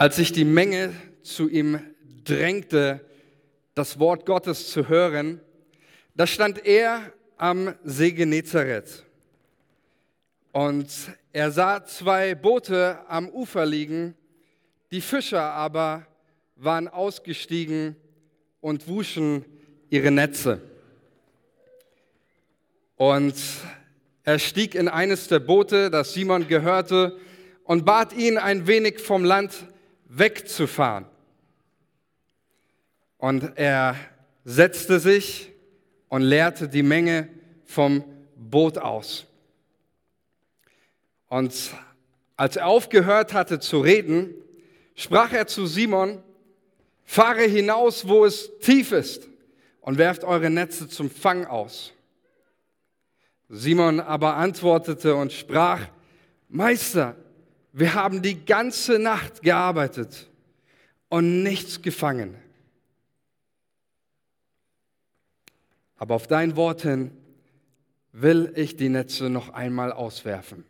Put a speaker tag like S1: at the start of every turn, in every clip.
S1: Als sich die Menge zu ihm drängte, das Wort Gottes zu hören, da stand er am See Genezareth. Und er sah zwei Boote am Ufer liegen, die Fischer aber waren ausgestiegen und wuschen ihre Netze. Und er stieg in eines der Boote, das Simon gehörte, und bat ihn, ein wenig vom Land wegzufahren. Und er setzte sich und leerte die Menge vom Boot aus. Und als er aufgehört hatte zu reden, sprach er zu Simon, fahre hinaus, wo es tief ist, und werft eure Netze zum Fang aus. Simon aber antwortete und sprach, Meister, wir haben die ganze Nacht gearbeitet und nichts gefangen. Aber auf dein Wort hin will ich die Netze noch einmal auswerfen.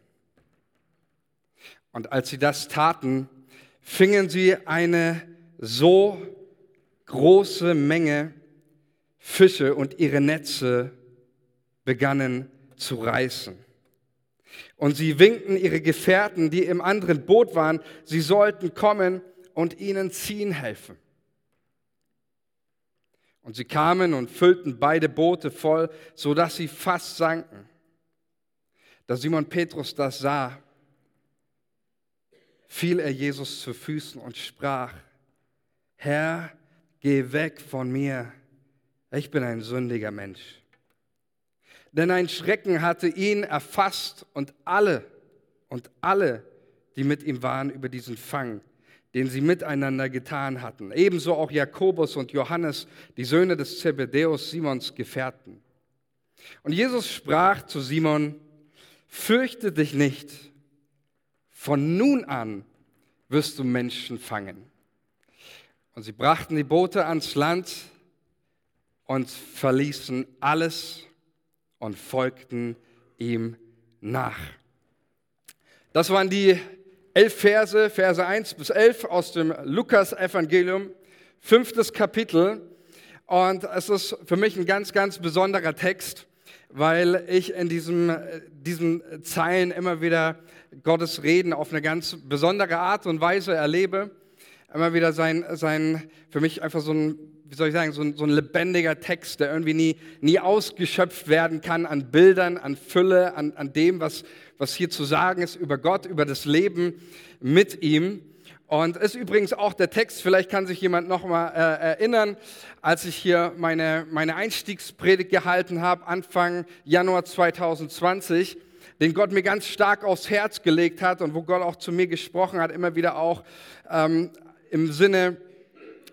S1: Und als sie das taten, fingen sie eine so große Menge Fische und ihre Netze begannen zu reißen. Und sie winkten ihre Gefährten, die im anderen Boot waren, sie sollten kommen und ihnen ziehen helfen. Und sie kamen und füllten beide Boote voll, so dass sie fast sanken. Da Simon Petrus das sah, fiel er Jesus zu Füßen und sprach, Herr, geh weg von mir, ich bin ein sündiger Mensch. Denn ein Schrecken hatte ihn erfasst und alle und alle, die mit ihm waren, über diesen Fang, den sie miteinander getan hatten. Ebenso auch Jakobus und Johannes, die Söhne des Zebedeus, Simons Gefährten. Und Jesus sprach zu Simon, fürchte dich nicht, von nun an wirst du Menschen fangen. Und sie brachten die Boote ans Land und verließen alles und folgten ihm nach. Das waren die elf Verse, Verse 1 bis 11 aus dem Lukas-Evangelium, fünftes Kapitel. Und es ist für mich ein ganz, ganz besonderer Text, weil ich in diesem, diesen Zeilen immer wieder Gottes Reden auf eine ganz besondere Art und Weise erlebe. Immer wieder sein, sein für mich einfach so ein wie soll ich sagen, so ein, so ein lebendiger Text, der irgendwie nie, nie ausgeschöpft werden kann an Bildern, an Fülle, an, an dem, was, was hier zu sagen ist über Gott, über das Leben mit ihm. Und ist übrigens auch der Text, vielleicht kann sich jemand noch mal äh, erinnern, als ich hier meine, meine Einstiegspredigt gehalten habe, Anfang Januar 2020, den Gott mir ganz stark aufs Herz gelegt hat und wo Gott auch zu mir gesprochen hat, immer wieder auch ähm, im Sinne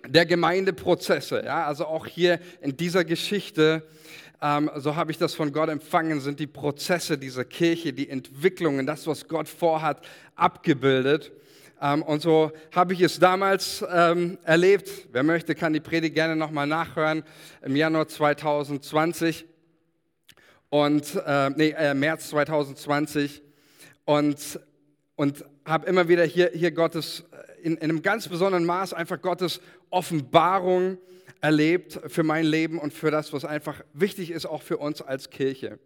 S1: der Gemeindeprozesse. Ja? Also auch hier in dieser Geschichte, ähm, so habe ich das von Gott empfangen, sind die Prozesse dieser Kirche, die Entwicklungen, das, was Gott vorhat, abgebildet. Ähm, und so habe ich es damals ähm, erlebt. Wer möchte, kann die Predigt gerne nochmal nachhören im Januar 2020 und äh, nee, äh, März 2020 und und habe immer wieder hier, hier Gottes in, in einem ganz besonderen Maß einfach Gottes Offenbarung erlebt für mein Leben und für das, was einfach wichtig ist, auch für uns als Kirche.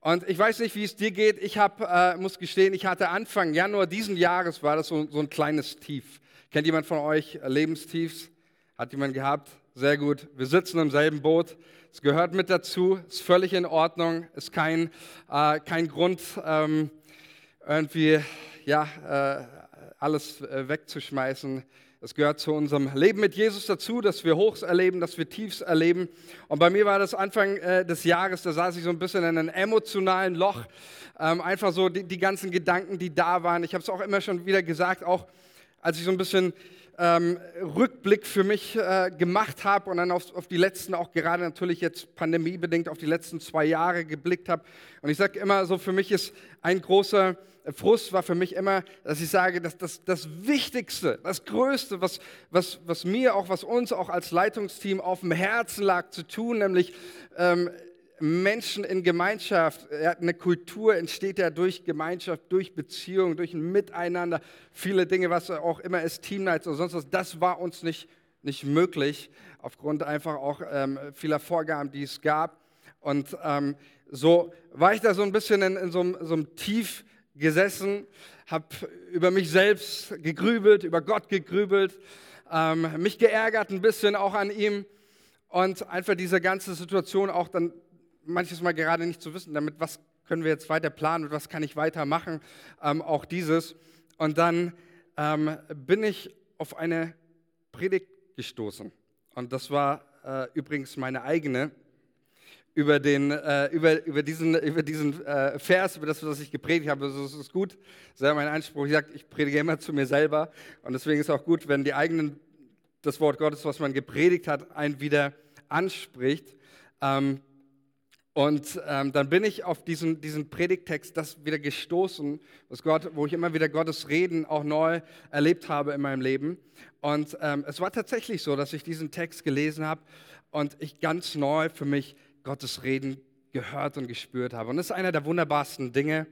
S1: Und ich weiß nicht, wie es dir geht. Ich hab, äh, muss gestehen, ich hatte Anfang Januar diesen Jahres war das so, so ein kleines Tief. Kennt jemand von euch Lebenstiefs? Hat jemand gehabt? Sehr gut. Wir sitzen im selben Boot. Es gehört mit dazu. Ist völlig in Ordnung. Ist kein, äh, kein Grund, ähm, irgendwie ja, äh, alles äh, wegzuschmeißen. Es gehört zu unserem Leben mit Jesus dazu, dass wir Hochs erleben, dass wir Tiefs erleben. Und bei mir war das Anfang äh, des Jahres, da saß ich so ein bisschen in einem emotionalen Loch. Ähm, einfach so die, die, ganzen Gedanken, die da waren. Ich habe es auch immer schon wieder gesagt, auch als ich so ein bisschen ähm, Rückblick für mich äh, gemacht habe und dann auf, auf, die letzten, auch gerade natürlich jetzt pandemiebedingt, auf die letzten zwei Jahre geblickt habe. Und ich sage immer so, für mich ist ein großer Frust war für mich immer, dass ich sage, dass das, das Wichtigste, das Größte, was, was, was mir auch, was uns auch als Leitungsteam auf dem Herzen lag zu tun, nämlich ähm, Menschen in Gemeinschaft, eine Kultur entsteht ja durch Gemeinschaft, durch Beziehung, durch ein Miteinander, viele Dinge, was auch immer ist, Teamnights oder sonst was, das war uns nicht, nicht möglich, aufgrund einfach auch ähm, vieler Vorgaben, die es gab. Und ähm, so war ich da so ein bisschen in, in so, so einem Tief gesessen, habe über mich selbst gegrübelt, über Gott gegrübelt, ähm, mich geärgert ein bisschen auch an ihm. Und einfach diese ganze Situation auch dann manches Mal gerade nicht zu wissen, damit was können wir jetzt weiter planen und was kann ich weitermachen, ähm, auch dieses. Und dann ähm, bin ich auf eine Predigt gestoßen. Und das war äh, übrigens meine eigene über, den, äh, über, über diesen, über diesen äh, Vers, über das, was ich gepredigt habe. Das ist gut. Ist mein Anspruch. Ich sage, ich predige immer zu mir selber. Und deswegen ist es auch gut, wenn die eigenen, das Wort Gottes, was man gepredigt hat, einen wieder anspricht. Ähm, und ähm, dann bin ich auf diesen, diesen Predigtext das wieder gestoßen, was Gott, wo ich immer wieder Gottes Reden auch neu erlebt habe in meinem Leben. Und ähm, es war tatsächlich so, dass ich diesen Text gelesen habe und ich ganz neu für mich Gottes Reden gehört und gespürt habe. Und das ist einer der wunderbarsten Dinge,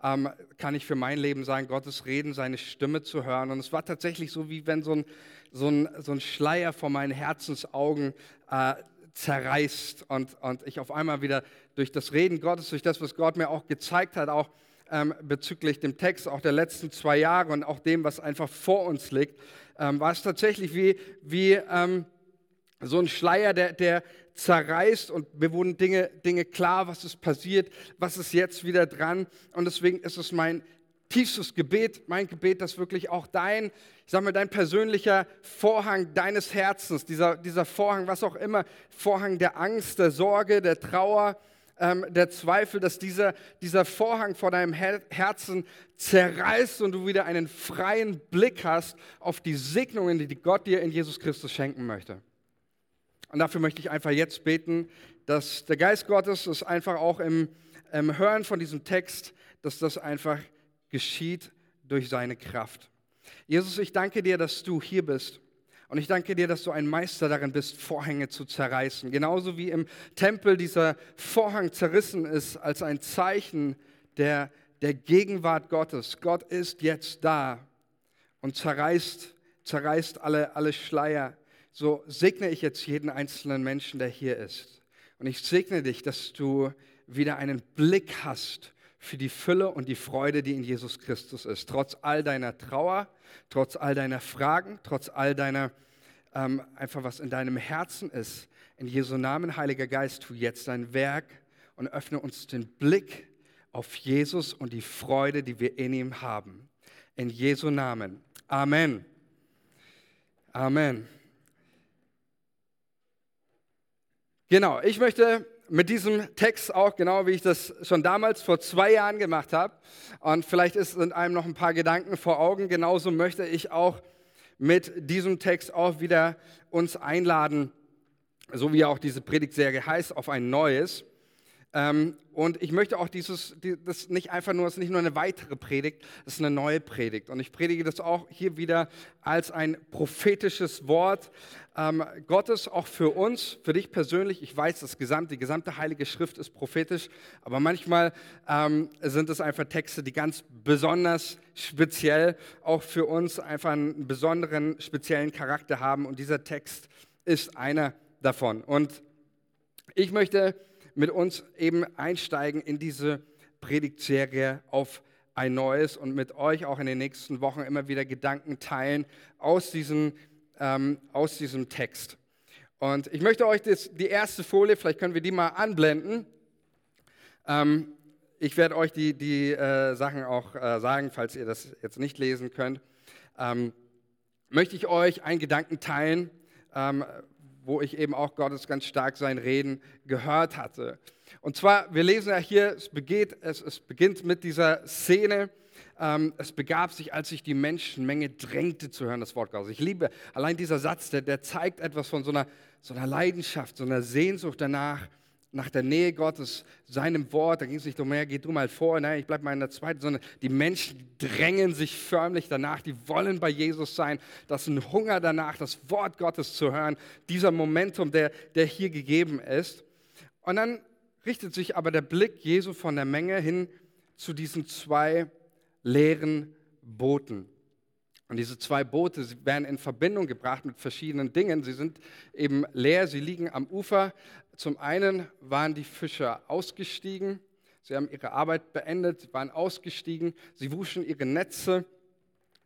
S1: ähm, kann ich für mein Leben sagen, Gottes Reden, seine Stimme zu hören. Und es war tatsächlich so, wie wenn so ein, so ein, so ein Schleier vor meinen Herzensaugen äh, zerreißt und, und ich auf einmal wieder durch das Reden Gottes, durch das, was Gott mir auch gezeigt hat, auch ähm, bezüglich dem Text, auch der letzten zwei Jahre und auch dem, was einfach vor uns liegt, ähm, war es tatsächlich wie, wie ähm, so ein Schleier, der, der zerreißt und mir wurden Dinge, Dinge klar, was ist passiert, was ist jetzt wieder dran. Und deswegen ist es mein tiefstes Gebet, mein Gebet, dass wirklich auch dein, ich sag mal, dein persönlicher Vorhang deines Herzens, dieser, dieser Vorhang, was auch immer, Vorhang der Angst, der Sorge, der Trauer, ähm, der Zweifel, dass dieser, dieser Vorhang vor deinem Her Herzen zerreißt und du wieder einen freien Blick hast auf die Segnungen, die Gott dir in Jesus Christus schenken möchte. Und dafür möchte ich einfach jetzt beten, dass der Geist Gottes es einfach auch im, im Hören von diesem Text, dass das einfach geschieht durch seine Kraft. Jesus, ich danke dir, dass du hier bist. Und ich danke dir, dass du ein Meister darin bist, Vorhänge zu zerreißen. Genauso wie im Tempel dieser Vorhang zerrissen ist als ein Zeichen der, der Gegenwart Gottes. Gott ist jetzt da und zerreißt, zerreißt alle, alle Schleier. So segne ich jetzt jeden einzelnen Menschen, der hier ist. Und ich segne dich, dass du wieder einen Blick hast für die Fülle und die Freude, die in Jesus Christus ist. Trotz all deiner Trauer, trotz all deiner Fragen, trotz all deiner, ähm, einfach was in deinem Herzen ist. In Jesu Namen, Heiliger Geist, tu jetzt dein Werk und öffne uns den Blick auf Jesus und die Freude, die wir in ihm haben. In Jesu Namen. Amen. Amen. Genau, ich möchte mit diesem Text auch, genau wie ich das schon damals vor zwei Jahren gemacht habe. Und vielleicht ist, sind einem noch ein paar Gedanken vor Augen. Genauso möchte ich auch mit diesem Text auch wieder uns einladen, so wie auch diese Predigtserie heißt, auf ein neues. Ähm, und ich möchte auch dieses, das nicht einfach nur, es ist nicht nur eine weitere Predigt, es ist eine neue Predigt. Und ich predige das auch hier wieder als ein prophetisches Wort ähm, Gottes, auch für uns, für dich persönlich. Ich weiß, das gesamte, die gesamte Heilige Schrift ist prophetisch, aber manchmal ähm, sind es einfach Texte, die ganz besonders speziell auch für uns einfach einen besonderen, speziellen Charakter haben. Und dieser Text ist einer davon. Und ich möchte mit uns eben einsteigen in diese Predigtserie auf ein neues und mit euch auch in den nächsten Wochen immer wieder Gedanken teilen aus diesem, ähm, aus diesem Text. Und ich möchte euch das, die erste Folie, vielleicht können wir die mal anblenden. Ähm, ich werde euch die, die äh, Sachen auch äh, sagen, falls ihr das jetzt nicht lesen könnt. Ähm, möchte ich euch einen Gedanken teilen, ähm, wo ich eben auch Gottes ganz stark sein Reden gehört hatte. Und zwar, wir lesen ja hier, es beginnt, es, es beginnt mit dieser Szene, ähm, es begab sich, als sich die Menschenmenge drängte zu hören, das Wort Gottes. Ich liebe allein dieser Satz, der, der zeigt etwas von so einer, so einer Leidenschaft, so einer Sehnsucht danach, nach der Nähe Gottes, seinem Wort. Da ging es nicht um mehr, geh du mal vor, nein, ich bleibe mal in der zweiten, sondern die Menschen drängen sich förmlich danach, die wollen bei Jesus sein. Das ist ein Hunger danach, das Wort Gottes zu hören. Dieser Momentum, der, der hier gegeben ist. Und dann richtet sich aber der Blick Jesu von der Menge hin zu diesen zwei leeren Booten. Und diese zwei Boote werden in Verbindung gebracht mit verschiedenen Dingen. Sie sind eben leer, sie liegen am Ufer. Zum einen waren die Fischer ausgestiegen, sie haben ihre Arbeit beendet, waren ausgestiegen, sie wuschen ihre Netze,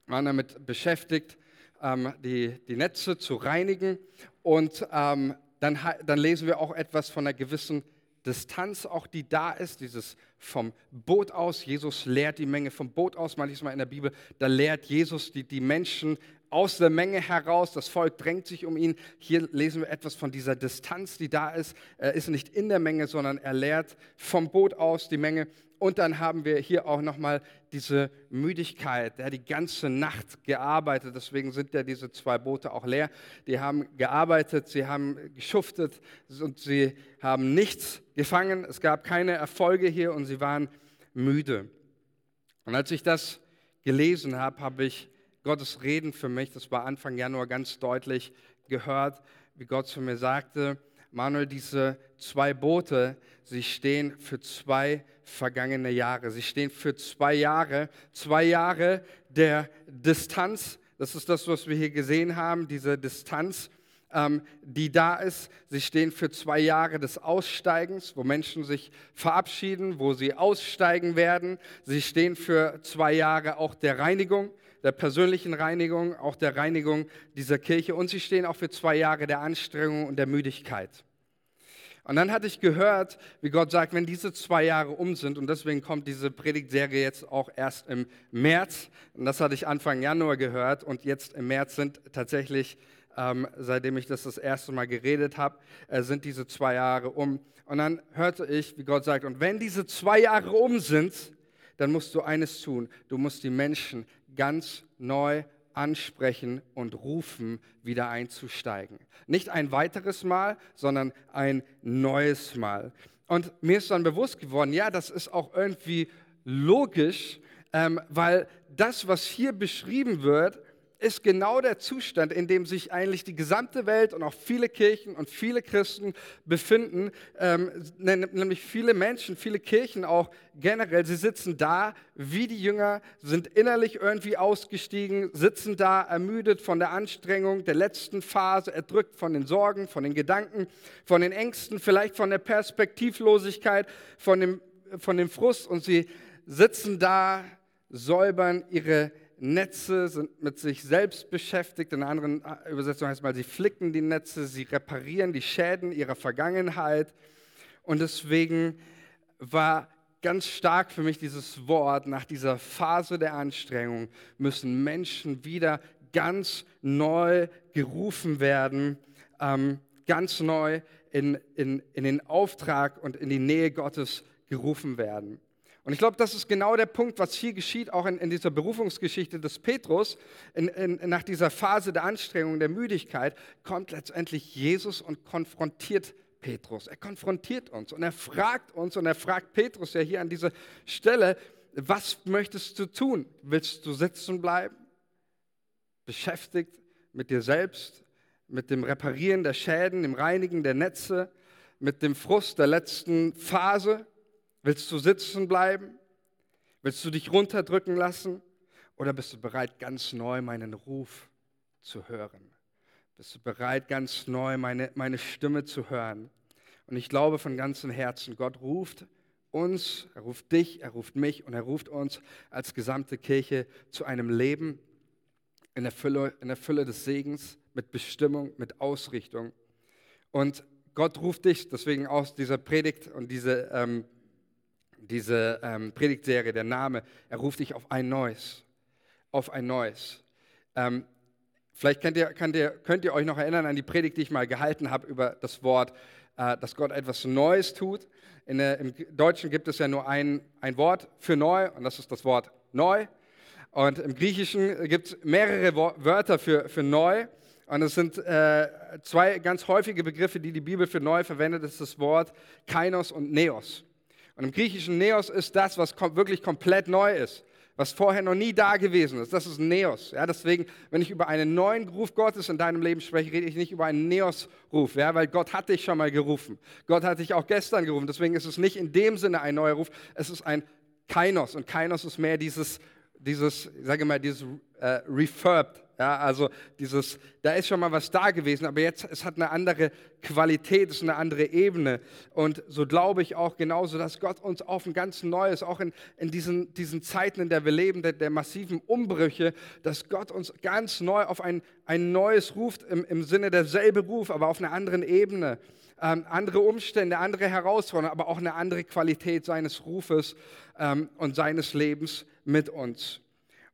S1: waren damit beschäftigt, ähm, die, die Netze zu reinigen. Und ähm, dann, dann lesen wir auch etwas von einer gewissen Distanz auch, die da ist, dieses vom Boot aus. Jesus lehrt die Menge vom Boot aus, manchmal in der Bibel, da lehrt Jesus die, die Menschen aus der Menge heraus. Das Volk drängt sich um ihn. Hier lesen wir etwas von dieser Distanz, die da ist. Er ist nicht in der Menge, sondern er lehrt vom Boot aus die Menge. Und dann haben wir hier auch nochmal diese Müdigkeit. Der hat die ganze Nacht gearbeitet, deswegen sind ja diese zwei Boote auch leer. Die haben gearbeitet, sie haben geschuftet und sie haben nichts gefangen. Es gab keine Erfolge hier und sie waren müde. Und als ich das gelesen habe, habe ich Gottes Reden für mich, das war Anfang Januar ganz deutlich gehört, wie Gott zu mir sagte, Manuel, diese zwei Boote, sie stehen für zwei vergangene Jahre. Sie stehen für zwei Jahre, zwei Jahre der Distanz. Das ist das, was wir hier gesehen haben, diese Distanz, ähm, die da ist. Sie stehen für zwei Jahre des Aussteigens, wo Menschen sich verabschieden, wo sie aussteigen werden. Sie stehen für zwei Jahre auch der Reinigung der persönlichen Reinigung, auch der Reinigung dieser Kirche und sie stehen auch für zwei Jahre der Anstrengung und der Müdigkeit. Und dann hatte ich gehört, wie Gott sagt, wenn diese zwei Jahre um sind, und deswegen kommt diese Predigtserie jetzt auch erst im März, und das hatte ich Anfang Januar gehört, und jetzt im März sind tatsächlich, ähm, seitdem ich das das erste Mal geredet habe, äh, sind diese zwei Jahre um. Und dann hörte ich, wie Gott sagt, und wenn diese zwei Jahre um sind, dann musst du eines tun, du musst die Menschen ganz neu ansprechen und rufen, wieder einzusteigen. Nicht ein weiteres Mal, sondern ein neues Mal. Und mir ist dann bewusst geworden, ja, das ist auch irgendwie logisch, ähm, weil das, was hier beschrieben wird, ist genau der Zustand, in dem sich eigentlich die gesamte Welt und auch viele Kirchen und viele Christen befinden, ähm, nämlich viele Menschen, viele Kirchen auch generell. Sie sitzen da wie die Jünger, sind innerlich irgendwie ausgestiegen, sitzen da ermüdet von der Anstrengung der letzten Phase, erdrückt von den Sorgen, von den Gedanken, von den Ängsten, vielleicht von der Perspektivlosigkeit, von dem, von dem Frust und sie sitzen da, säubern ihre Netze, sind mit sich selbst beschäftigt. In einer anderen äh, Übersetzung heißt es mal, sie flicken die Netze, sie reparieren die Schäden ihrer Vergangenheit. Und deswegen war ganz stark für mich dieses Wort, nach dieser Phase der Anstrengung müssen Menschen wieder ganz neu gerufen werden, ähm, ganz neu in, in, in den Auftrag und in die Nähe Gottes gerufen werden. Und ich glaube, das ist genau der Punkt, was hier geschieht, auch in, in dieser Berufungsgeschichte des Petrus. In, in, nach dieser Phase der Anstrengung, der Müdigkeit, kommt letztendlich Jesus und konfrontiert Petrus. Er konfrontiert uns und er fragt uns und er fragt Petrus ja hier an dieser Stelle, was möchtest du tun? Willst du sitzen bleiben? Beschäftigt mit dir selbst, mit dem Reparieren der Schäden, dem Reinigen der Netze, mit dem Frust der letzten Phase? Willst du sitzen bleiben? Willst du dich runterdrücken lassen? Oder bist du bereit, ganz neu meinen Ruf zu hören? Bist du bereit, ganz neu meine, meine Stimme zu hören? Und ich glaube von ganzem Herzen, Gott ruft uns, er ruft dich, er ruft mich und er ruft uns als gesamte Kirche zu einem Leben in der Fülle, in der Fülle des Segens, mit Bestimmung, mit Ausrichtung. Und Gott ruft dich, deswegen aus dieser Predigt und diese ähm, diese ähm, Predigtserie, der Name, er ruft dich auf ein neues, auf ein neues. Ähm, vielleicht könnt ihr, könnt, ihr, könnt ihr euch noch erinnern an die Predigt, die ich mal gehalten habe über das Wort, äh, dass Gott etwas Neues tut. Der, Im Deutschen gibt es ja nur ein, ein Wort für neu und das ist das Wort neu. Und im Griechischen gibt es mehrere Wörter für, für neu. Und es sind äh, zwei ganz häufige Begriffe, die die Bibel für neu verwendet. Das ist das Wort Kainos und Neos. Und im griechischen Neos ist das, was kom wirklich komplett neu ist, was vorher noch nie da gewesen ist. Das ist Neos. Ja, deswegen, wenn ich über einen neuen Ruf Gottes in deinem Leben spreche, rede ich nicht über einen Neos-Ruf, ja, weil Gott hat dich schon mal gerufen. Gott hat dich auch gestern gerufen. Deswegen ist es nicht in dem Sinne ein neuer Ruf, es ist ein Kainos. Und Kainos ist mehr dieses, dieses sage mal, dieses äh, Refurbed. Ja, also dieses, da ist schon mal was da gewesen, aber jetzt, es hat eine andere Qualität, es ist eine andere Ebene. Und so glaube ich auch genauso, dass Gott uns auf ein ganz neues, auch in, in diesen, diesen Zeiten, in der wir leben, der, der massiven Umbrüche, dass Gott uns ganz neu auf ein, ein neues ruft, im, im Sinne derselbe Ruf, aber auf einer anderen Ebene. Ähm, andere Umstände, andere Herausforderungen, aber auch eine andere Qualität seines Rufes ähm, und seines Lebens mit uns.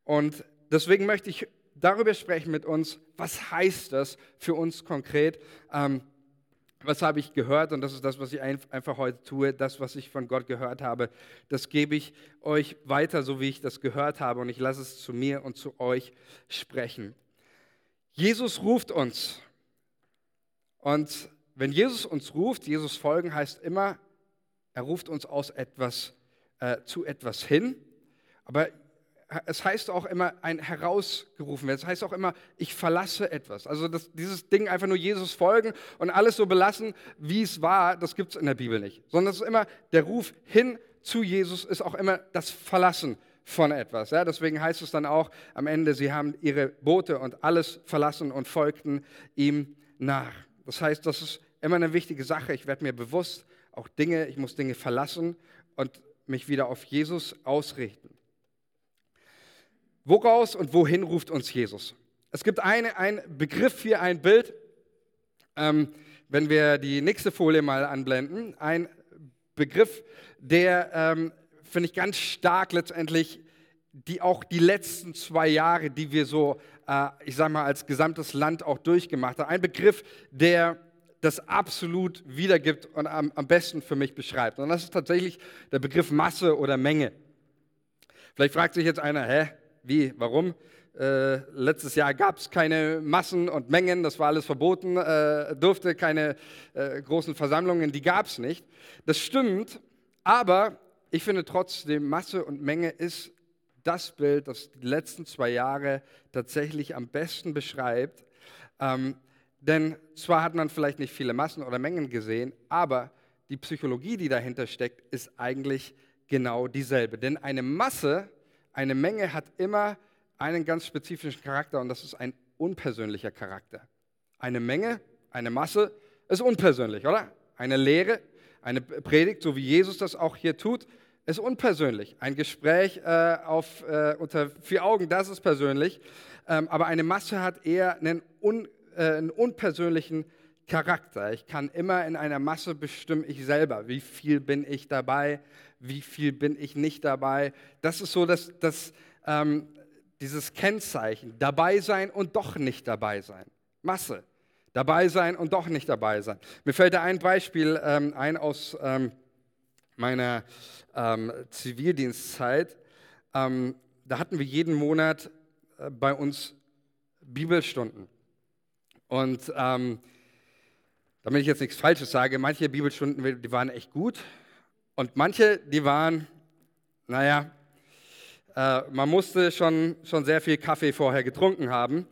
S1: Und deswegen möchte ich darüber sprechen mit uns, was heißt das für uns konkret? Ähm, was habe ich gehört? Und das ist das, was ich einfach heute tue. Das, was ich von Gott gehört habe, das gebe ich euch weiter, so wie ich das gehört habe. Und ich lasse es zu mir und zu euch sprechen. Jesus ruft uns. Und wenn Jesus uns ruft, Jesus folgen heißt immer, er ruft uns aus etwas äh, zu etwas hin. Aber es heißt auch immer ein herausgerufen werden. Es heißt auch immer, ich verlasse etwas. Also das, dieses Ding einfach nur Jesus folgen und alles so belassen, wie es war, das gibt es in der Bibel nicht. Sondern es ist immer, der Ruf hin zu Jesus ist auch immer das Verlassen von etwas. Ja, deswegen heißt es dann auch am Ende, sie haben ihre Boote und alles verlassen und folgten ihm nach. Das heißt, das ist immer eine wichtige Sache. Ich werde mir bewusst, auch Dinge, ich muss Dinge verlassen und mich wieder auf Jesus ausrichten. Woraus und wohin ruft uns Jesus? Es gibt eine, einen Begriff hier, ein Bild, ähm, wenn wir die nächste Folie mal anblenden, ein Begriff, der, ähm, finde ich, ganz stark letztendlich, die auch die letzten zwei Jahre, die wir so, äh, ich sage mal, als gesamtes Land auch durchgemacht haben. Ein Begriff, der das absolut wiedergibt und am, am besten für mich beschreibt. Und das ist tatsächlich der Begriff Masse oder Menge. Vielleicht fragt sich jetzt einer, hä, wie, warum? Äh, letztes Jahr gab es keine Massen und Mengen, das war alles verboten, äh, durfte keine äh, großen Versammlungen, die gab es nicht. Das stimmt, aber ich finde trotzdem, Masse und Menge ist das Bild, das die letzten zwei Jahre tatsächlich am besten beschreibt. Ähm, denn zwar hat man vielleicht nicht viele Massen oder Mengen gesehen, aber die Psychologie, die dahinter steckt, ist eigentlich genau dieselbe. Denn eine Masse eine Menge hat immer einen ganz spezifischen Charakter und das ist ein unpersönlicher Charakter. Eine Menge, eine Masse ist unpersönlich, oder? Eine Lehre, eine Predigt, so wie Jesus das auch hier tut, ist unpersönlich. Ein Gespräch äh, auf, äh, unter vier Augen, das ist persönlich. Ähm, aber eine Masse hat eher einen, un, äh, einen unpersönlichen Charakter. Ich kann immer in einer Masse bestimmen, ich selber, wie viel bin ich dabei, wie viel bin ich nicht dabei. Das ist so das, das, ähm, dieses Kennzeichen, dabei sein und doch nicht dabei sein. Masse, dabei sein und doch nicht dabei sein. Mir fällt da ein Beispiel ähm, ein aus ähm, meiner ähm, Zivildienstzeit. Ähm, da hatten wir jeden Monat äh, bei uns Bibelstunden. Und ähm, damit ich jetzt nichts Falsches sage, manche Bibelstunden, die waren echt gut und manche, die waren, naja, äh, man musste schon, schon sehr viel Kaffee vorher getrunken haben,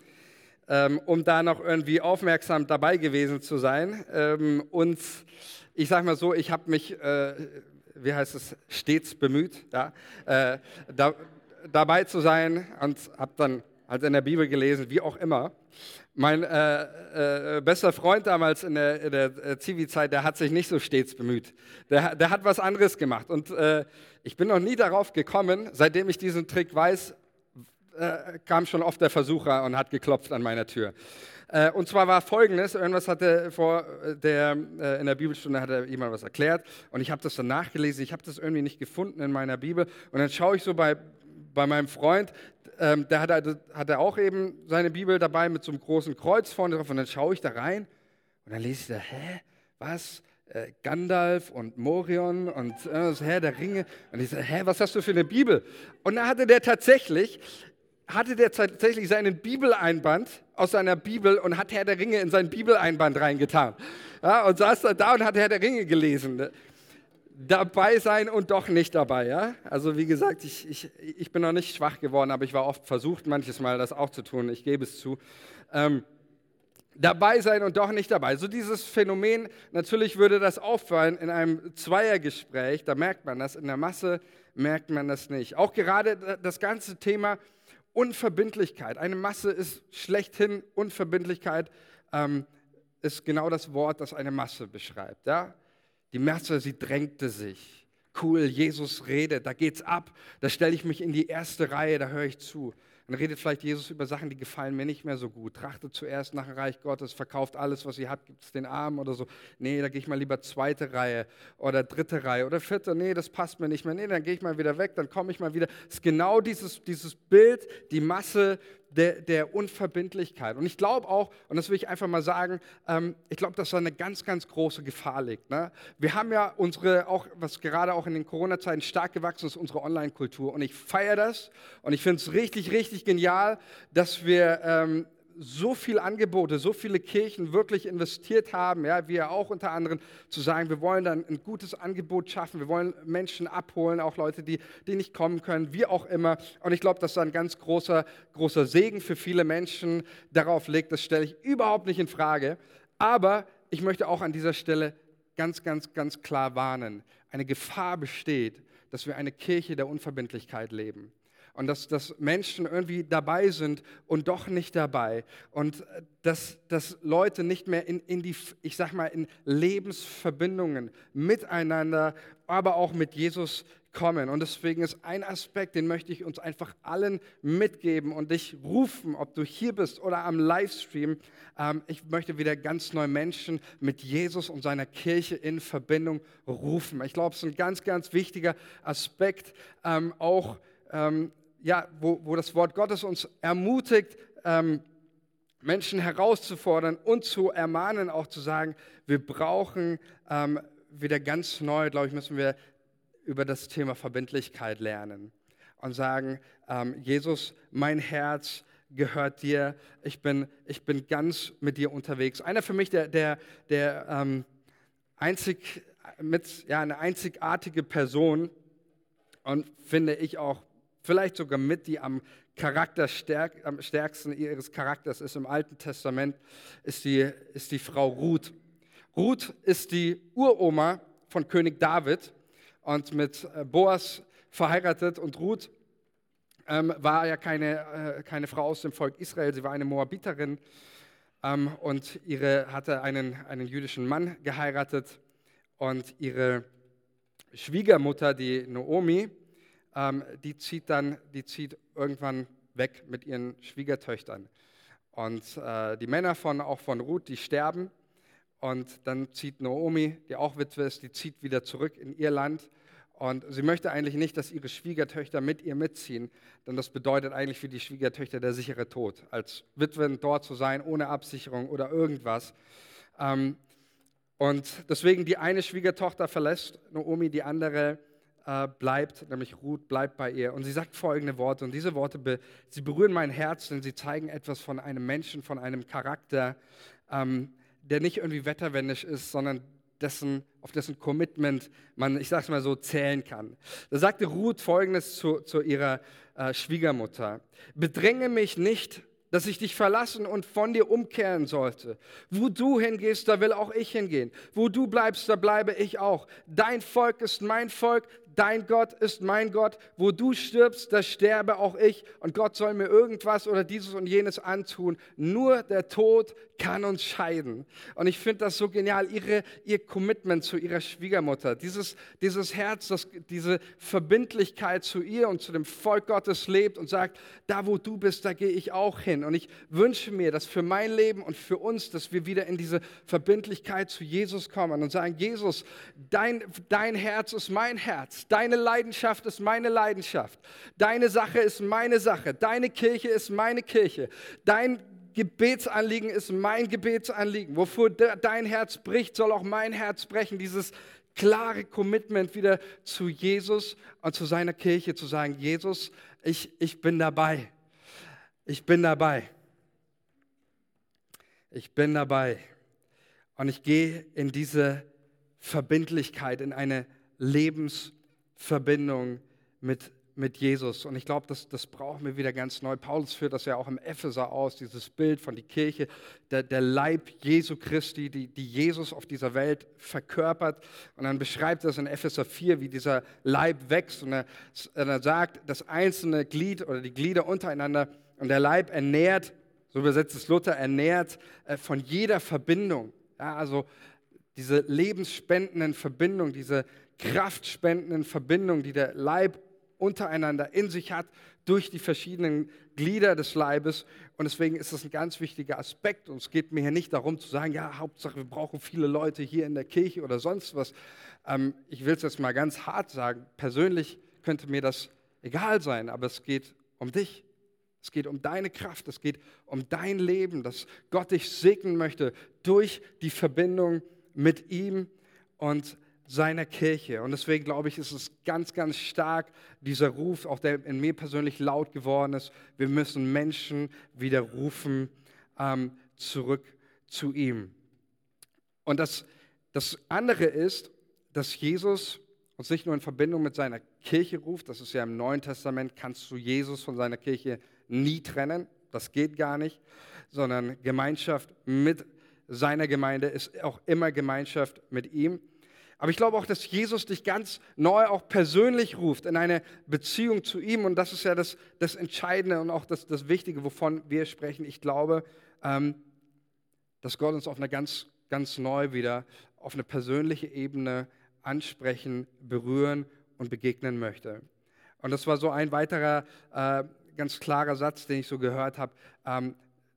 S1: ähm, um da noch irgendwie aufmerksam dabei gewesen zu sein. Ähm, und ich sage mal so, ich habe mich, äh, wie heißt es, stets bemüht, ja, äh, da, dabei zu sein und habe dann halt in der Bibel gelesen, wie auch immer. Mein äh, äh, bester Freund damals in der, in der äh, Zivi-Zeit, der hat sich nicht so stets bemüht. Der, der hat was anderes gemacht. Und äh, ich bin noch nie darauf gekommen, seitdem ich diesen Trick weiß, äh, kam schon oft der Versucher und hat geklopft an meiner Tür. Äh, und zwar war folgendes, irgendwas hatte vor der, in der Bibelstunde hat er jemand was erklärt und ich habe das dann nachgelesen, ich habe das irgendwie nicht gefunden in meiner Bibel und dann schaue ich so bei, bei meinem Freund, ähm, der hat, hat er auch eben seine Bibel dabei mit so einem großen Kreuz vorne drauf und dann schaue ich da rein und dann lese ich da, hä, was? Äh, Gandalf und Morion und äh, Herr der Ringe. Und ich sage, hä, was hast du für eine Bibel? Und da hatte der tatsächlich, hatte der tatsächlich seinen Bibeleinband aus seiner Bibel und hat Herr der Ringe in seinen Bibeleinband reingetan. Ja, und saß da, da und hat Herr der Ringe gelesen. Dabei sein und doch nicht dabei. Ja? Also wie gesagt, ich, ich, ich bin noch nicht schwach geworden, aber ich war oft versucht, manches Mal das auch zu tun. Ich gebe es zu. Ähm, dabei sein und doch nicht dabei. So dieses Phänomen, natürlich würde das auffallen in einem Zweiergespräch, da merkt man das, in der Masse merkt man das nicht. Auch gerade das ganze Thema Unverbindlichkeit. Eine Masse ist schlechthin Unverbindlichkeit, ähm, ist genau das Wort, das eine Masse beschreibt. Ja? Die Masse, sie drängte sich. Cool, Jesus redet, da geht's ab. Da stelle ich mich in die erste Reihe, da höre ich zu. Dann redet vielleicht Jesus über Sachen, die gefallen mir nicht mehr so gut. Trachtet zuerst nach dem Reich Gottes, verkauft alles, was ihr habt, gibt es den Armen oder so. Nee, da gehe ich mal lieber zweite Reihe oder dritte Reihe oder vierte. Nee, das passt mir nicht mehr. Nee, dann gehe ich mal wieder weg, dann komme ich mal wieder. Es ist genau dieses, dieses Bild, die Masse, der, der Unverbindlichkeit. Und ich glaube auch, und das will ich einfach mal sagen, ähm, ich glaube, dass da eine ganz, ganz große Gefahr liegt. Ne? Wir haben ja unsere, auch was gerade auch in den Corona-Zeiten stark gewachsen ist, unsere Online-Kultur. Und ich feiere das und ich finde es richtig, richtig genial, dass wir ähm, so viele Angebote, so viele Kirchen wirklich investiert haben, ja, wir auch unter anderem, zu sagen, wir wollen dann ein gutes Angebot schaffen, wir wollen Menschen abholen, auch Leute, die, die nicht kommen können, wie auch immer. Und ich glaube, dass da ein ganz großer, großer Segen für viele Menschen darauf liegt. Das stelle ich überhaupt nicht in Frage. Aber ich möchte auch an dieser Stelle ganz, ganz, ganz klar warnen. Eine Gefahr besteht, dass wir eine Kirche der Unverbindlichkeit leben und dass, dass Menschen irgendwie dabei sind und doch nicht dabei und äh, dass, dass Leute nicht mehr in, in die, ich sag mal, in Lebensverbindungen miteinander, aber auch mit Jesus kommen. Und deswegen ist ein Aspekt, den möchte ich uns einfach allen mitgeben und dich rufen, ob du hier bist oder am Livestream. Ähm, ich möchte wieder ganz neue Menschen mit Jesus und seiner Kirche in Verbindung rufen. Ich glaube, es ist ein ganz, ganz wichtiger Aspekt, ähm, auch ähm, ja, wo, wo das Wort Gottes uns ermutigt, ähm, Menschen herauszufordern und zu ermahnen, auch zu sagen, wir brauchen ähm, wieder ganz neu, glaube ich, müssen wir über das Thema Verbindlichkeit lernen und sagen, ähm, Jesus, mein Herz gehört dir, ich bin, ich bin ganz mit dir unterwegs. Einer für mich, der, der, der ähm, einzig, mit, ja, eine einzigartige Person und finde ich auch vielleicht sogar mit die am, Charakter stärk, am stärksten ihres Charakters ist. Im Alten Testament, ist die, ist die Frau Ruth. Ruth ist die Uroma von König David und mit äh, Boas verheiratet. Und Ruth ähm, war ja keine, äh, keine Frau aus dem Volk Israel, sie war eine Moabiterin ähm, und ihre, hatte einen, einen jüdischen Mann geheiratet. Und ihre Schwiegermutter, die Naomi, ähm, die zieht dann, die zieht irgendwann weg mit ihren Schwiegertöchtern. Und äh, die Männer von, auch von Ruth, die sterben. Und dann zieht Naomi, die auch Witwe ist, die zieht wieder zurück in ihr Land. Und sie möchte eigentlich nicht, dass ihre Schwiegertöchter mit ihr mitziehen, denn das bedeutet eigentlich für die Schwiegertöchter der sichere Tod, als Witwen dort zu sein, ohne Absicherung oder irgendwas. Ähm, und deswegen die eine Schwiegertochter verlässt Naomi, die andere äh, bleibt, nämlich Ruth bleibt bei ihr. Und sie sagt folgende Worte. Und diese Worte, be, sie berühren mein Herz, denn sie zeigen etwas von einem Menschen, von einem Charakter, ähm, der nicht irgendwie wetterwendisch ist, sondern dessen, auf dessen Commitment man, ich sage es mal so, zählen kann. Da sagte Ruth folgendes zu, zu ihrer äh, Schwiegermutter. Bedränge mich nicht, dass ich dich verlassen und von dir umkehren sollte. Wo du hingehst, da will auch ich hingehen. Wo du bleibst, da bleibe ich auch. Dein Volk ist mein Volk, dein Gott ist mein Gott, wo du stirbst, da sterbe auch ich und Gott soll mir irgendwas oder dieses und jenes antun. Nur der Tod kann uns scheiden. Und ich finde das so genial, ihre, ihr Commitment zu ihrer Schwiegermutter, dieses, dieses Herz, das diese Verbindlichkeit zu ihr und zu dem Volk Gottes lebt und sagt, da wo du bist, da gehe ich auch hin. Und ich wünsche mir, dass für mein Leben und für uns, dass wir wieder in diese Verbindlichkeit zu Jesus kommen und sagen, Jesus, dein, dein Herz ist mein Herz Deine Leidenschaft ist meine Leidenschaft. Deine Sache ist meine Sache. Deine Kirche ist meine Kirche. Dein Gebetsanliegen ist mein Gebetsanliegen. Wofür dein Herz bricht, soll auch mein Herz brechen. Dieses klare Commitment wieder zu Jesus und zu seiner Kirche, zu sagen, Jesus, ich, ich bin dabei. Ich bin dabei. Ich bin dabei. Und ich gehe in diese Verbindlichkeit, in eine Lebensverbindung mit mit Jesus. Und ich glaube, das, das brauchen wir wieder ganz neu. Paulus führt das ja auch im Epheser aus, dieses Bild von der Kirche, der, der Leib Jesu Christi, die, die Jesus auf dieser Welt verkörpert. Und dann beschreibt er es in Epheser 4, wie dieser Leib wächst. Und er, er sagt, das einzelne Glied oder die Glieder untereinander und der Leib ernährt, so übersetzt es Luther, ernährt äh, von jeder Verbindung. Ja, also diese lebensspendenden Verbindungen, diese kraftspendenden Verbindungen, die der Leib untereinander in sich hat durch die verschiedenen Glieder des Leibes. Und deswegen ist das ein ganz wichtiger Aspekt. Und es geht mir hier nicht darum zu sagen, ja, Hauptsache, wir brauchen viele Leute hier in der Kirche oder sonst was. Ähm, ich will es jetzt mal ganz hart sagen. Persönlich könnte mir das egal sein, aber es geht um dich. Es geht um deine Kraft, es geht um dein Leben, dass Gott dich segnen möchte durch die Verbindung mit ihm. Und seiner Kirche. Und deswegen glaube ich, ist es ganz, ganz stark dieser Ruf, auch der in mir persönlich laut geworden ist. Wir müssen Menschen wieder rufen ähm, zurück zu ihm. Und das, das andere ist, dass Jesus uns nicht nur in Verbindung mit seiner Kirche ruft, das ist ja im Neuen Testament, kannst du Jesus von seiner Kirche nie trennen, das geht gar nicht, sondern Gemeinschaft mit seiner Gemeinde ist auch immer Gemeinschaft mit ihm. Aber ich glaube auch, dass Jesus dich ganz neu auch persönlich ruft in eine Beziehung zu ihm. Und das ist ja das, das Entscheidende und auch das, das Wichtige, wovon wir sprechen. Ich glaube, ähm, dass Gott uns auf eine ganz, ganz neu wieder, auf eine persönliche Ebene ansprechen, berühren und begegnen möchte. Und das war so ein weiterer äh, ganz klarer Satz, den ich so gehört habe. Ähm,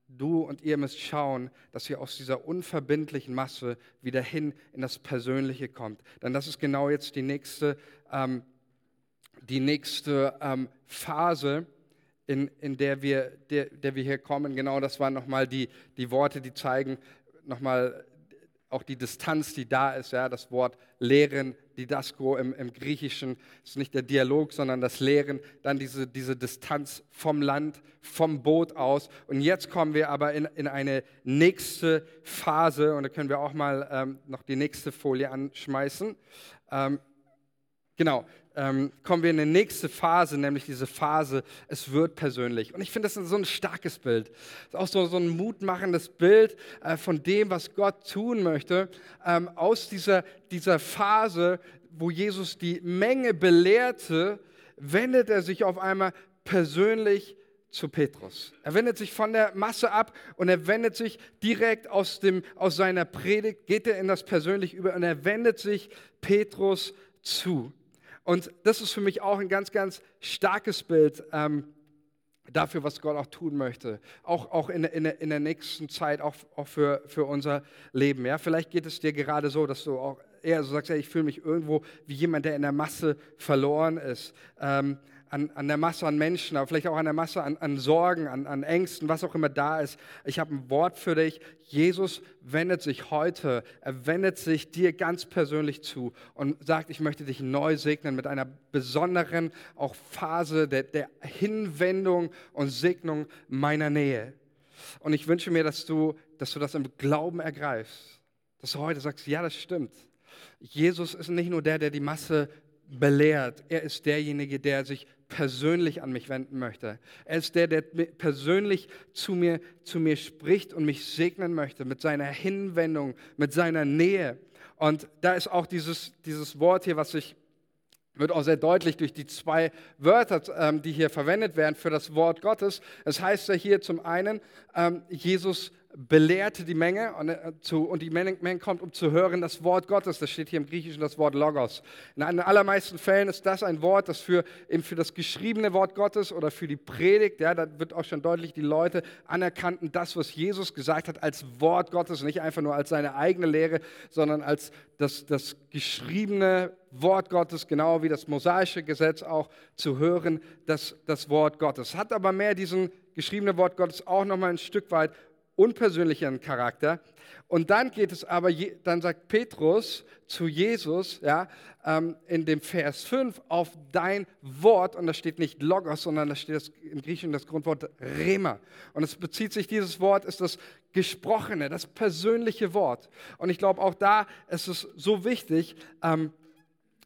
S1: du und ihr müsst schauen, dass ihr aus dieser unverbindlichen Masse wieder hin in das Persönliche kommt. Denn das ist genau jetzt die nächste, ähm, die nächste ähm, Phase, in, in der, wir, der, der wir hier kommen. Genau das waren nochmal die, die Worte, die zeigen nochmal auch die Distanz, die da ist. Ja, das Wort Lehren, Didasko im, im Griechischen ist nicht der Dialog, sondern das Lehren. Dann diese, diese Distanz vom Land, vom Boot aus. Und jetzt kommen wir aber in, in eine nächste Phase. Und da können wir auch mal ähm, noch die nächste Folie anschmeißen. Ähm, genau, ähm, kommen wir in die nächste Phase, nämlich diese Phase, es wird persönlich. Und ich finde, das ist so ein starkes Bild. Das ist auch so, so ein mutmachendes Bild äh, von dem, was Gott tun möchte. Ähm, aus dieser, dieser Phase, wo Jesus die Menge belehrte, wendet er sich auf einmal persönlich zu Petrus. Er wendet sich von der Masse ab und er wendet sich direkt aus, dem, aus seiner Predigt, geht er in das Persönliche über und er wendet sich Petrus zu. Und das ist für mich auch ein ganz, ganz starkes Bild ähm, dafür, was Gott auch tun möchte. Auch, auch in, in, in der nächsten Zeit, auch, auch für, für unser Leben. Ja? Vielleicht geht es dir gerade so, dass du auch eher so sagst, ja, ich fühle mich irgendwo wie jemand, der in der Masse verloren ist. Ähm, an, an der Masse an Menschen, aber vielleicht auch an der Masse an, an Sorgen, an, an Ängsten, was auch immer da ist. Ich habe ein Wort für dich. Jesus wendet sich heute, er wendet sich dir ganz persönlich zu und sagt, ich möchte dich neu segnen mit einer besonderen auch Phase der, der Hinwendung und Segnung meiner Nähe. Und ich wünsche mir, dass du, dass du das im Glauben ergreifst. Dass du heute sagst, ja, das stimmt. Jesus ist nicht nur der, der die Masse belehrt. Er ist derjenige, der sich persönlich an mich wenden möchte. Er ist der, der persönlich zu mir, zu mir spricht und mich segnen möchte mit seiner Hinwendung, mit seiner Nähe. Und da ist auch dieses, dieses Wort hier, was sich wird auch sehr deutlich durch die zwei Wörter, ähm, die hier verwendet werden für das Wort Gottes. Es heißt ja hier zum einen, ähm, Jesus belehrte die Menge und, äh, die Menge, Menge, kommt, um zu hören das Wort Gottes. Das steht hier im Griechischen das Wort Logos. In den allermeisten Fällen ist das ein Wort, das für, eben für das geschriebene Wort Gottes oder für die Predigt, ja, da wird auch schon deutlich die Leute anerkannten, das, was Jesus gesagt hat, als Wort Gottes, nicht einfach nur als seine eigene Lehre, sondern als das, das geschriebene Wort Gottes, genau wie das mosaische Gesetz auch zu hören, das, das Wort Gottes. Hat aber mehr diesen geschriebene Wort Gottes auch nochmal ein Stück weit unpersönlicheren Charakter. Und dann geht es aber, dann sagt Petrus zu Jesus, ja, ähm, in dem Vers 5, auf dein Wort, und da steht nicht Logos, sondern da steht das, im Griechischen das Grundwort Rema. Und es bezieht sich, dieses Wort ist das gesprochene, das persönliche Wort. Und ich glaube, auch da ist es so wichtig, ähm,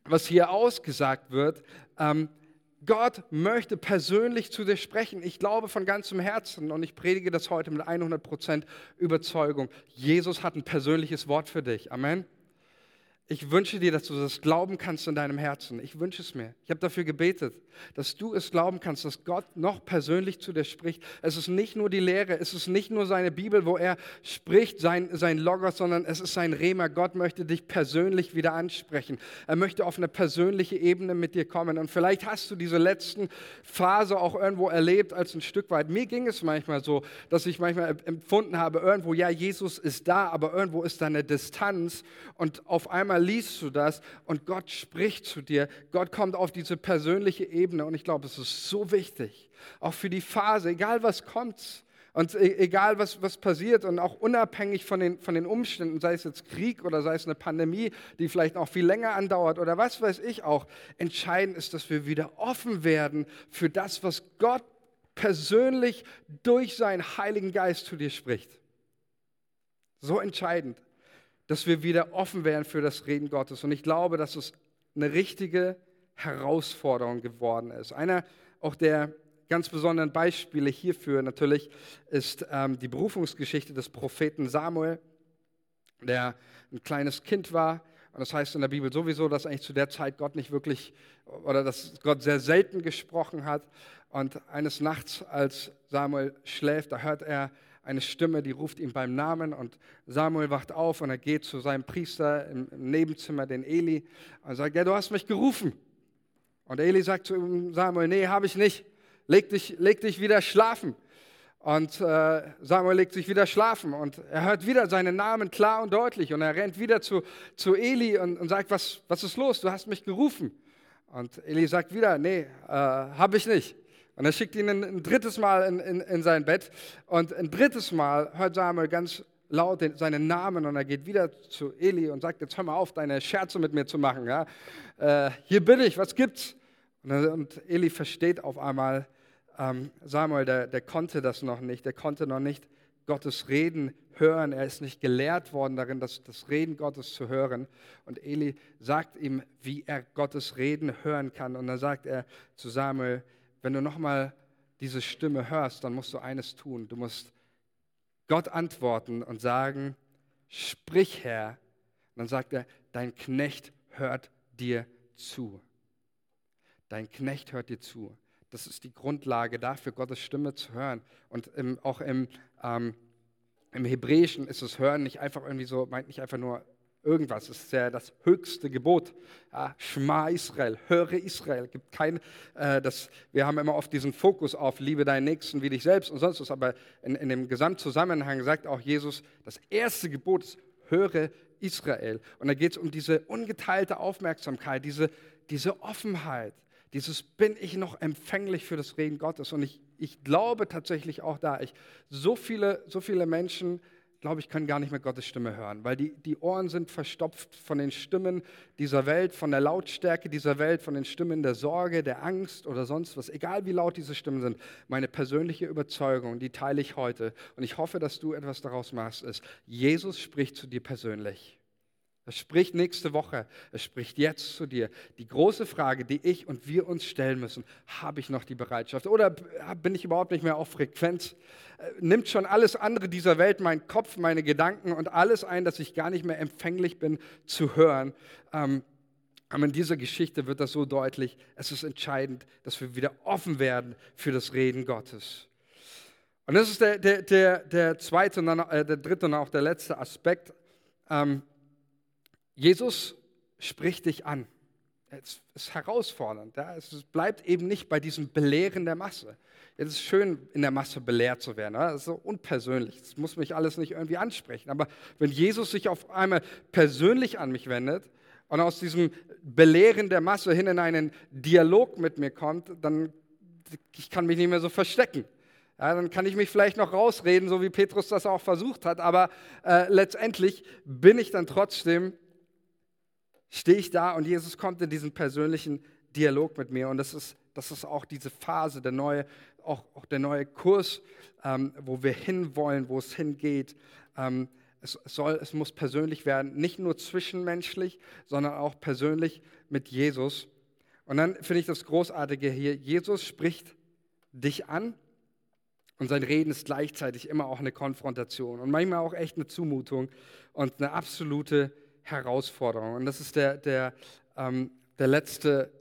S1: was hier ausgesagt wird, ähm, Gott möchte persönlich zu dir sprechen. Ich glaube von ganzem Herzen und ich predige das heute mit 100% Überzeugung. Jesus hat ein persönliches Wort für dich. Amen. Ich wünsche dir, dass du das glauben kannst in deinem Herzen. Ich wünsche es mir. Ich habe dafür gebetet, dass du es glauben kannst, dass Gott noch persönlich zu dir spricht. Es ist nicht nur die Lehre, es ist nicht nur seine Bibel, wo er spricht, sein, sein Logos, sondern es ist sein Rema. Gott möchte dich persönlich wieder ansprechen. Er möchte auf eine persönliche Ebene mit dir kommen. Und vielleicht hast du diese letzten Phase auch irgendwo erlebt als ein Stück weit. Mir ging es manchmal so, dass ich manchmal empfunden habe, irgendwo, ja, Jesus ist da, aber irgendwo ist da eine Distanz und auf einmal liest du das und Gott spricht zu dir. Gott kommt auf diese persönliche Ebene und ich glaube, es ist so wichtig, auch für die Phase, egal was kommt und e-, egal was, was passiert und auch unabhängig von den, von den Umständen, sei es jetzt Krieg oder sei es eine Pandemie, die vielleicht auch viel länger andauert oder was weiß ich auch, entscheidend ist, dass wir wieder offen werden für das, was Gott persönlich durch seinen Heiligen Geist zu dir spricht. So entscheidend dass wir wieder offen werden für das Reden Gottes. Und ich glaube, dass es eine richtige Herausforderung geworden ist. Einer auch der ganz besonderen Beispiele hierfür natürlich ist ähm, die Berufungsgeschichte des Propheten Samuel, der ein kleines Kind war. Und das heißt in der Bibel sowieso, dass eigentlich zu der Zeit Gott nicht wirklich oder dass Gott sehr selten gesprochen hat. Und eines Nachts, als Samuel schläft, da hört er eine Stimme, die ruft ihn beim Namen und Samuel wacht auf und er geht zu seinem Priester im, Nebenzimmer, den Eli, und sagt, ja, du hast mich gerufen. Und Eli sagt zu ihm, Samuel, nee, habe ich nicht. Leg dich, leg dich wieder schlafen. Und äh, Samuel legt sich wieder schlafen und er hört wieder seinen Namen klar und deutlich und er rennt wieder zu, zu Eli und, und sagt, was, was ist los? Du hast mich gerufen. Und Eli sagt wieder, nee, äh, habe ich nicht. Und er schickt ihn ein, ein drittes Mal in, in, in, sein Bett. Und ein drittes Mal hört Samuel ganz laut den, seinen Namen und er geht wieder zu Eli und sagt, jetzt hör mal auf, deine Scherze mit mir zu machen. Ja? Äh, hier bin ich, was gibt's? Und, und Eli versteht auf einmal, ähm, Samuel, der, der konnte das noch nicht, der konnte noch nicht Gottes Reden hören. Er ist nicht gelehrt worden darin, das, das Reden Gottes zu hören. Und Eli sagt ihm, wie er Gottes Reden hören kann. Und dann sagt er zu Samuel, wenn du nochmal diese Stimme hörst, dann musst du eines tun. Du musst Gott antworten und sagen, sprich Herr. Und dann sagt er, dein Knecht hört dir zu. Dein Knecht hört dir zu. Das ist die Grundlage dafür, Gottes Stimme zu hören. Und im, auch im, ähm, im Hebräischen ist das Hören nicht einfach irgendwie so, meint nicht einfach nur irgendwas. Das ist ja das höchste Gebot. Ja, Schma Israel, höre Israel. Gibt kein, äh, das, wir haben immer oft diesen Fokus auf liebe deinen Nächsten wie dich selbst und sonst was. Aber in, in dem Gesamtzusammenhang sagt auch Jesus, das erste Gebot ist, höre Israel. Und da geht es um diese ungeteilte Aufmerksamkeit, diese, diese Offenheit, dieses bin ich noch empfänglich für das Reden Gottes. Und ich, ich glaube tatsächlich auch da, ich, so, viele, so viele Menschen glaube ich, können gar nicht mehr Gottes Stimme hören, weil die, die Ohren sind verstopft von den Stimmen dieser Welt, von der Lautstärke dieser Welt, von den Stimmen der Sorge, der Angst oder sonst was. Egal wie laut diese Stimmen sind, meine persönliche Überzeugung, die teile ich heute und ich hoffe, dass du etwas daraus machst, ist, Jesus spricht zu dir persönlich. Es spricht nächste Woche, es spricht jetzt zu dir. Die große Frage, die ich und wir uns stellen müssen, habe ich noch die Bereitschaft oder bin ich überhaupt nicht mehr auf Frequenz? Äh, nimmt schon alles andere dieser Welt, mein Kopf, meine Gedanken und alles ein, dass ich gar nicht mehr empfänglich bin zu hören? Ähm, aber in dieser Geschichte wird das so deutlich, es ist entscheidend, dass wir wieder offen werden für das Reden Gottes. Und das ist der, der, der, der zweite und dann, äh, der dritte und auch der letzte Aspekt. Ähm, Jesus spricht dich an. Es ist herausfordernd. Ja? Es bleibt eben nicht bei diesem Belehren der Masse. Es ist schön, in der Masse belehrt zu werden. Das ist so unpersönlich. Das muss mich alles nicht irgendwie ansprechen. Aber wenn Jesus sich auf einmal persönlich an mich wendet und aus diesem Belehren der Masse hin in einen Dialog mit mir kommt, dann ich kann mich nicht mehr so verstecken. Ja, dann kann ich mich vielleicht noch rausreden, so wie Petrus das auch versucht hat. Aber äh, letztendlich bin ich dann trotzdem stehe ich da und Jesus kommt in diesen persönlichen Dialog mit mir. Und das ist, das ist auch diese Phase, der neue, auch, auch der neue Kurs, ähm, wo wir hinwollen, wo es hingeht. Ähm, es, soll, es muss persönlich werden, nicht nur zwischenmenschlich, sondern auch persönlich mit Jesus. Und dann finde ich das Großartige hier, Jesus spricht dich an und sein Reden ist gleichzeitig immer auch eine Konfrontation und manchmal auch echt eine Zumutung und eine absolute Herausforderung. Und das ist der, der, ähm, der letzte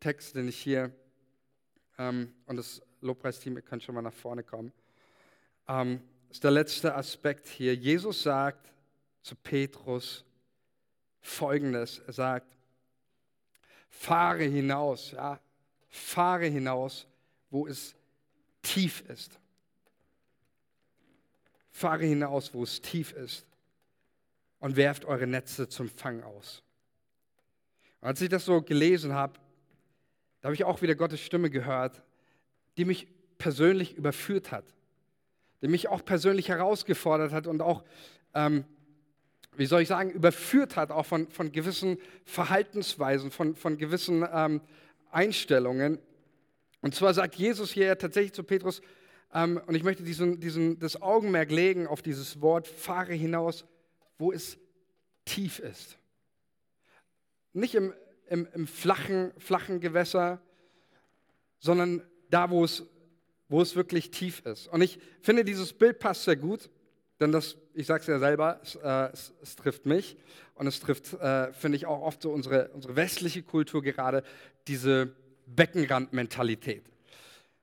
S1: Text, den ich hier, ähm, und das Lobpreisteam, ihr könnt schon mal nach vorne kommen, ähm, ist der letzte Aspekt hier. Jesus sagt zu Petrus Folgendes. Er sagt, fahre hinaus, ja, fahre hinaus, wo es tief ist. Fahre hinaus, wo es tief ist und werft eure Netze zum Fang aus. Und als ich das so gelesen habe, da habe ich auch wieder Gottes Stimme gehört, die mich persönlich überführt hat, die mich auch persönlich herausgefordert hat und auch, ähm, wie soll ich sagen, überführt hat, auch von, von gewissen Verhaltensweisen, von, von gewissen ähm, Einstellungen. Und zwar sagt Jesus hier tatsächlich zu Petrus, ähm, und ich möchte diesen, diesen, das Augenmerk legen auf dieses Wort, fahre hinaus, wo es tief ist. Nicht im, im, im flachen, flachen Gewässer, sondern da, wo es, wo es wirklich tief ist. Und ich finde, dieses Bild passt sehr gut, denn das, ich sage es ja selber, es, äh, es, es, trifft mich und es trifft, äh, finde ich, auch oft so unsere, unsere westliche Kultur gerade, diese Beckenrandmentalität.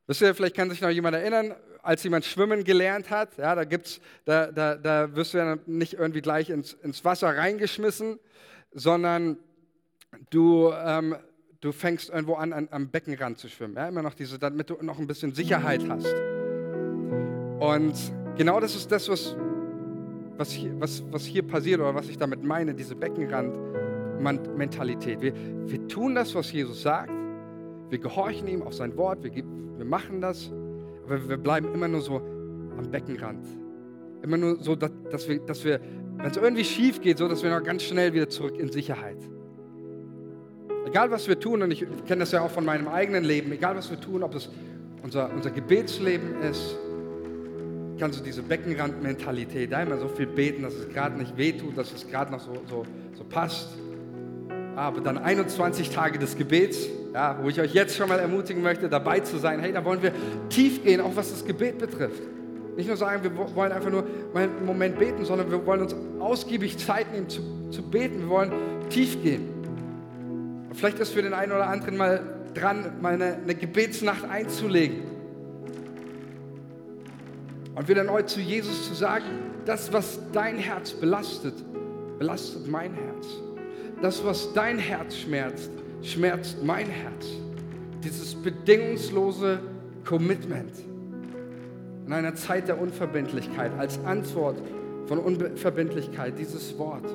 S1: Wisst ihr, vielleicht kann sich noch jemand erinnern, als jemand schwimmen gelernt hat, ja, da, gibt's, da, da, da wirst du ja nicht irgendwie gleich ins, ins Wasser reingeschmissen, sondern du, ähm, du fängst irgendwo an, an, am Beckenrand zu schwimmen. Ja, immer noch diese, damit du noch ein bisschen Sicherheit hast. Und genau das ist das, was, was, hier, was, was hier passiert oder was ich damit meine, diese Beckenrand-Mentalität. Wir, wir tun das, was Jesus sagt. Wir gehorchen ihm auf sein Wort. Wir, wir machen das. Aber wir bleiben immer nur so am Beckenrand. Immer nur so, dass, wir, dass wir wenn es irgendwie schief geht, so dass wir noch ganz schnell wieder zurück in Sicherheit. Egal was wir tun, und ich kenne das ja auch von meinem eigenen Leben, egal was wir tun, ob es unser, unser Gebetsleben ist, kannst du diese Beckenrandmentalität, immer so viel beten, dass es gerade nicht wehtut, dass es gerade noch so, so, so passt. Aber dann 21 Tage des Gebets, ja, wo ich euch jetzt schon mal ermutigen möchte, dabei zu sein. Hey, da wollen wir tief gehen, auch was das Gebet betrifft. Nicht nur sagen, wir wollen einfach nur einen Moment beten, sondern wir wollen uns ausgiebig Zeit nehmen zu, zu beten. Wir wollen tief gehen. Und vielleicht ist für den einen oder anderen mal dran, mal eine, eine Gebetsnacht einzulegen. Und wieder neu zu Jesus zu sagen, das, was dein Herz belastet, belastet mein Herz. Das, was dein Herz schmerzt, schmerzt mein Herz. Dieses bedingungslose Commitment in einer Zeit der Unverbindlichkeit als Antwort von Unverbindlichkeit, dieses Wort.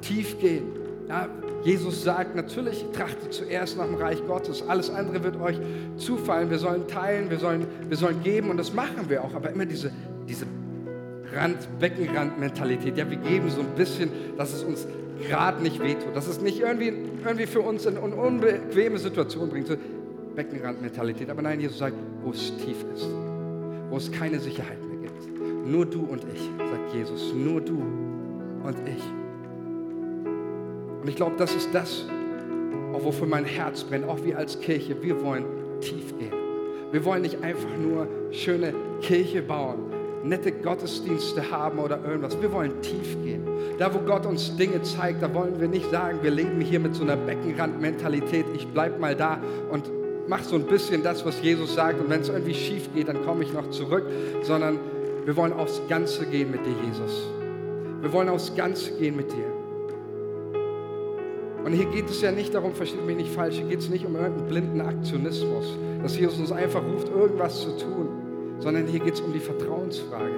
S1: Tief gehen. Ja, Jesus sagt natürlich, trachtet zuerst nach dem Reich Gottes. Alles andere wird euch zufallen. Wir sollen teilen, wir sollen, wir sollen geben und das machen wir auch. Aber immer diese, diese Rand, Beckenrand-Mentalität. Ja, wir geben so ein bisschen, dass es uns gerade nicht wehtut, dass es nicht irgendwie, irgendwie für uns in eine unbequeme Situation bringt. So Beckenrand-Mentalität. Aber nein, Jesus sagt, wo es tief ist, wo es keine Sicherheit mehr gibt. Nur du und ich, sagt Jesus, nur du und ich. Und ich glaube, das ist das, auch wofür mein Herz brennt, auch wir als Kirche. Wir wollen tief gehen. Wir wollen nicht einfach nur schöne Kirche bauen, nette Gottesdienste haben oder irgendwas. Wir wollen tief gehen. Da, wo Gott uns Dinge zeigt, da wollen wir nicht sagen, wir leben hier mit so einer Beckenrandmentalität. Ich bleibe mal da und mache so ein bisschen das, was Jesus sagt. Und wenn es irgendwie schief geht, dann komme ich noch zurück. Sondern wir wollen aufs Ganze gehen mit dir, Jesus. Wir wollen aufs Ganze gehen mit dir. Und hier geht es ja nicht darum, versteht mich nicht falsch, hier geht es nicht um irgendeinen blinden Aktionismus, dass Jesus uns einfach ruft, irgendwas zu tun sondern hier geht es um die Vertrauensfrage,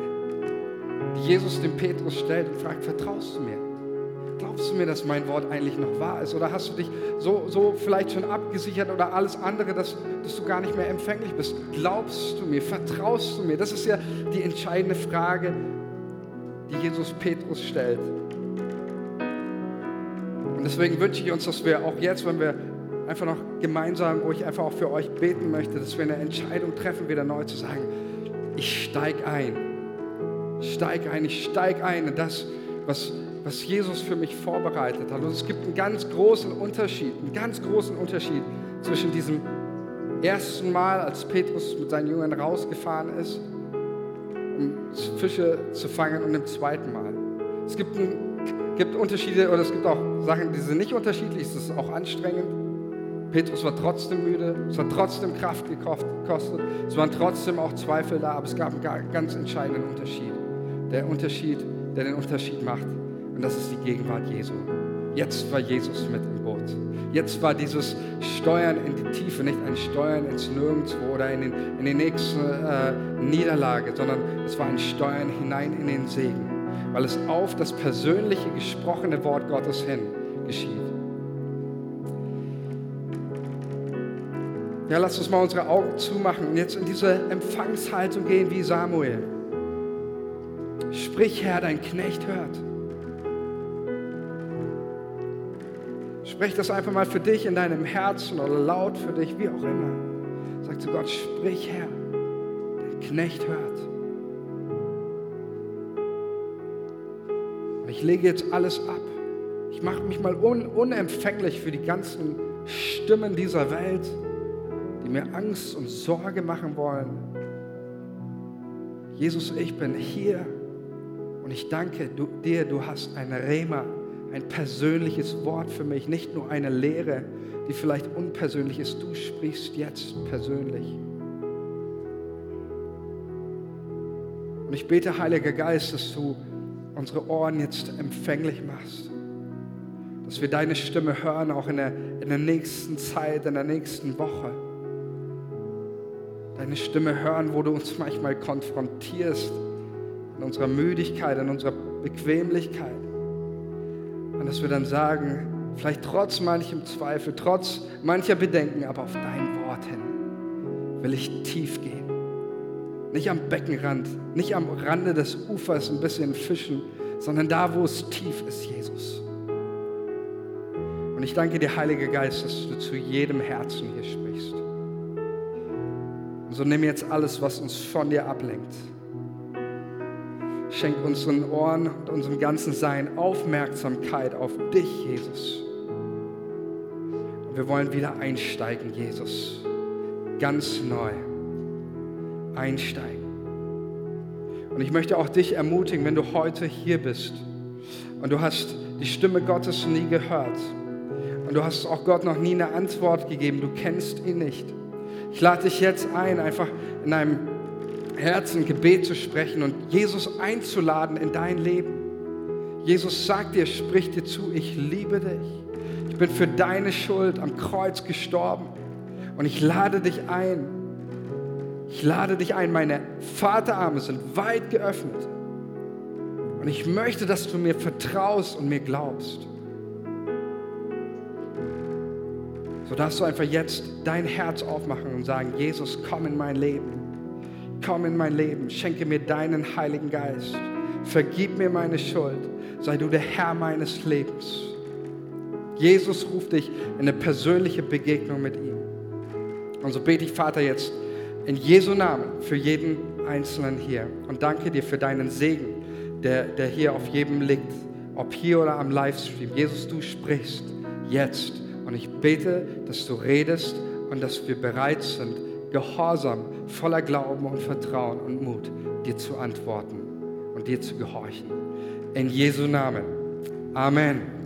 S1: die Jesus dem Petrus stellt und fragt, vertraust du mir? Glaubst du mir, dass mein Wort eigentlich noch wahr ist? Oder hast du dich so, so vielleicht schon abgesichert oder alles andere, dass, dass du gar nicht mehr empfänglich bist? Glaubst du mir? Vertraust du mir? Das ist ja die entscheidende Frage, die Jesus Petrus stellt. Und deswegen wünsche ich uns, dass wir auch jetzt, wenn wir einfach noch gemeinsam, wo ich einfach auch für euch beten möchte, dass wir eine Entscheidung treffen, wieder neu zu sagen, ich steige ein. steig ein, ich steig ein in das, was, was Jesus für mich vorbereitet hat. Und es gibt einen ganz großen Unterschied, einen ganz großen Unterschied zwischen diesem ersten Mal, als Petrus mit seinen Jüngern rausgefahren ist, um Fische zu fangen, und dem zweiten Mal. Es gibt, ein, gibt Unterschiede oder es gibt auch Sachen, die sind nicht unterschiedlich, es ist auch anstrengend. Petrus war trotzdem müde, es hat trotzdem Kraft gekostet, es waren trotzdem auch Zweifel da, aber es gab einen ganz entscheidenden Unterschied. Der Unterschied, der den Unterschied macht. Und das ist die Gegenwart Jesu. Jetzt war Jesus mit im Boot. Jetzt war dieses Steuern in die Tiefe nicht ein Steuern ins Nirgendwo oder in, den, in die nächste äh, Niederlage, sondern es war ein Steuern hinein in den Segen, weil es auf das persönliche gesprochene Wort Gottes hin geschieht. Ja, lass uns mal unsere Augen zumachen und jetzt in diese Empfangshaltung gehen wie Samuel. Sprich, Herr, dein Knecht hört. Sprich das einfach mal für dich in deinem Herzen oder laut für dich, wie auch immer. Sag zu Gott, sprich, Herr, dein Knecht hört. Ich lege jetzt alles ab. Ich mache mich mal un unempfänglich für die ganzen Stimmen dieser Welt mir Angst und Sorge machen wollen. Jesus, ich bin hier und ich danke du, dir, du hast ein Rema, ein persönliches Wort für mich, nicht nur eine Lehre, die vielleicht unpersönlich ist. Du sprichst jetzt persönlich. Und ich bete, Heiliger Geist, dass du unsere Ohren jetzt empfänglich machst. Dass wir deine Stimme hören, auch in der, in der nächsten Zeit, in der nächsten Woche deine Stimme hören, wo du uns manchmal konfrontierst in unserer Müdigkeit, in unserer Bequemlichkeit. Und dass wir dann sagen, vielleicht trotz manchem Zweifel, trotz mancher Bedenken, aber auf dein Wort hin will ich tief gehen. Nicht am Beckenrand, nicht am Rande des Ufers ein bisschen fischen, sondern da, wo es tief ist, Jesus. Und ich danke dir, Heiliger Geist, dass du zu jedem Herzen hier sprichst. Und so nimm jetzt alles, was uns von dir ablenkt. Schenk unseren Ohren und unserem ganzen Sein Aufmerksamkeit auf dich, Jesus. Und wir wollen wieder einsteigen, Jesus. Ganz neu. Einsteigen. Und ich möchte auch dich ermutigen, wenn du heute hier bist und du hast die Stimme Gottes nie gehört und du hast auch Gott noch nie eine Antwort gegeben, du kennst ihn nicht ich lade dich jetzt ein, einfach in deinem Herzen Gebet zu sprechen und Jesus einzuladen in dein Leben. Jesus sagt dir, spricht dir zu, ich liebe dich. Ich bin für deine Schuld am Kreuz gestorben und ich lade dich ein. Ich lade dich ein, meine Vaterarme sind weit geöffnet. Und ich möchte, dass du mir vertraust und mir glaubst. So darfst du einfach jetzt dein Herz aufmachen und sagen, Jesus, komm in mein Leben. Komm in mein Leben. Schenke mir deinen Heiligen Geist. Vergib mir meine Schuld. Sei du der Herr meines Lebens. Jesus ruft dich in eine persönliche Begegnung mit ihm. Und so bete ich, Vater, jetzt in Jesu Namen für jeden Einzelnen hier. Und danke dir für deinen Segen, der, der hier auf jedem liegt. Ob hier oder am Livestream. Jesus, du sprichst jetzt und ich bete, dass du redest und dass wir bereit sind, gehorsam, voller Glauben und Vertrauen und Mut, dir zu antworten und dir zu gehorchen. In Jesu Namen. Amen.